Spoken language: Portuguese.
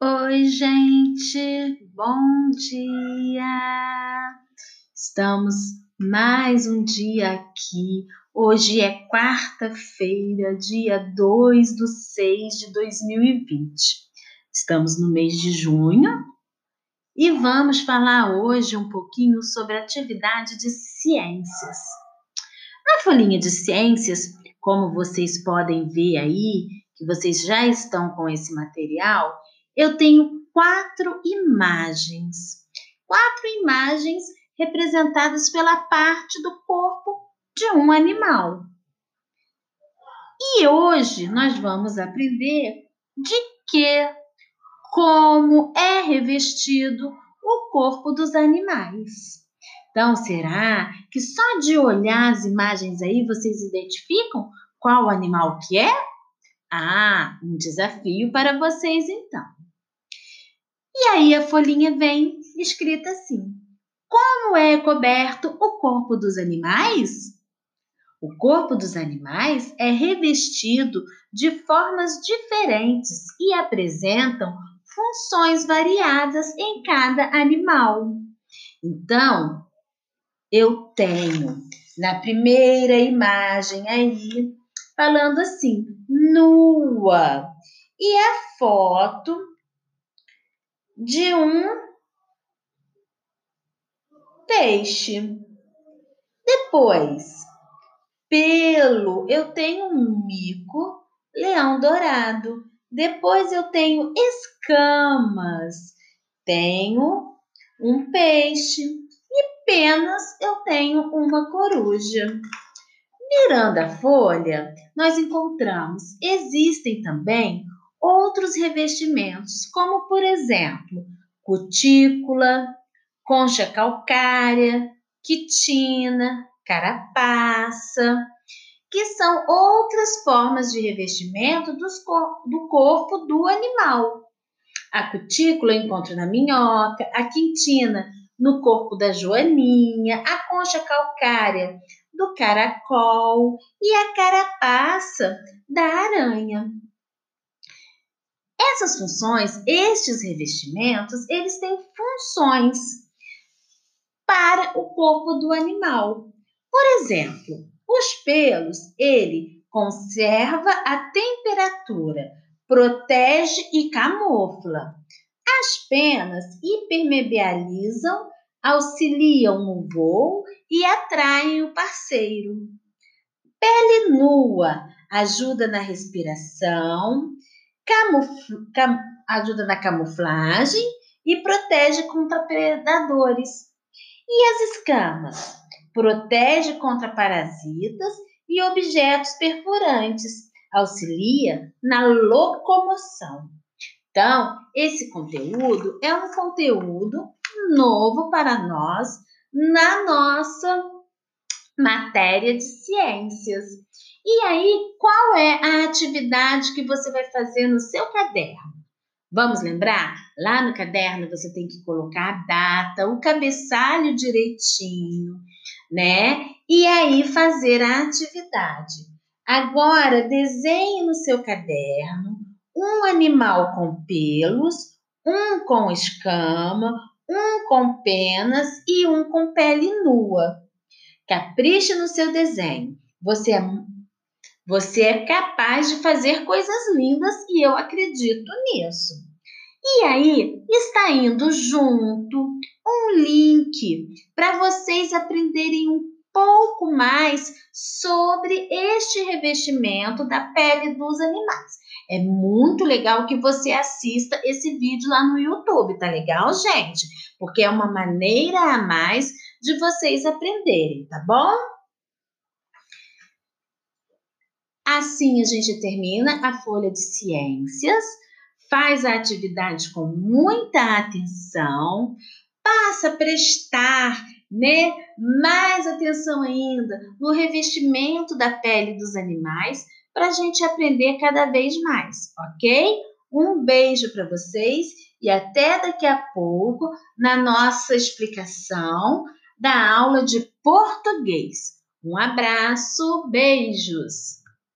Oi, gente, bom dia! Estamos mais um dia aqui. Hoje é quarta-feira, dia 2 de 6 de 2020. Estamos no mês de junho e vamos falar hoje um pouquinho sobre atividade de ciências. Na folhinha de ciências, como vocês podem ver aí, que vocês já estão com esse material, eu tenho quatro imagens. Quatro imagens representadas pela parte do corpo de um animal. E hoje nós vamos aprender de que, como é revestido o corpo dos animais. Então, será que só de olhar as imagens aí vocês identificam qual animal que é? Ah, um desafio para vocês então. E aí a folhinha vem escrita assim: Como é coberto o corpo dos animais? O corpo dos animais é revestido de formas diferentes e apresentam funções variadas em cada animal. Então, eu tenho na primeira imagem aí falando assim, nua. E a foto de um peixe. Depois, pelo, eu tenho um mico, leão dourado. Depois eu tenho escamas, tenho um peixe e penas eu tenho uma coruja. Virando a folha, nós encontramos existem também outros revestimentos, como por exemplo, cutícula, concha calcária, quitina, carapaça, que são outras formas de revestimento cor do corpo do animal. A cutícula eu encontro na minhoca, a quitina no corpo da joaninha, a concha calcária do caracol e a carapaça da aranha. Essas funções, estes revestimentos, eles têm funções para o corpo do animal. Por exemplo, os pelos, ele conserva a temperatura, protege e camufla. As penas hipermeabilizam, auxiliam no voo e atraem o parceiro. Pele nua ajuda na respiração, cam, ajuda na camuflagem e protege contra predadores. E as escamas? Protege contra parasitas e objetos perfurantes, auxilia na locomoção. Então, esse conteúdo é um conteúdo novo para nós na nossa matéria de ciências. E aí, qual é a atividade que você vai fazer no seu caderno? Vamos lembrar? Lá no caderno você tem que colocar a data, o cabeçalho direitinho, né? E aí fazer a atividade. Agora, desenhe no seu caderno um animal com pelos, um com escama, um com penas e um com pele nua. Capriche no seu desenho. Você é você é capaz de fazer coisas lindas e eu acredito nisso. E aí, está indo junto um link para vocês aprenderem um pouco mais sobre este revestimento da pele dos animais. É muito legal que você assista esse vídeo lá no YouTube, tá legal, gente? Porque é uma maneira a mais de vocês aprenderem, tá bom? Assim a gente termina a folha de ciências, faz a atividade com muita atenção, passa a prestar né, mais atenção ainda no revestimento da pele dos animais para a gente aprender cada vez mais, ok? Um beijo para vocês e até daqui a pouco na nossa explicação da aula de português. Um abraço, beijos!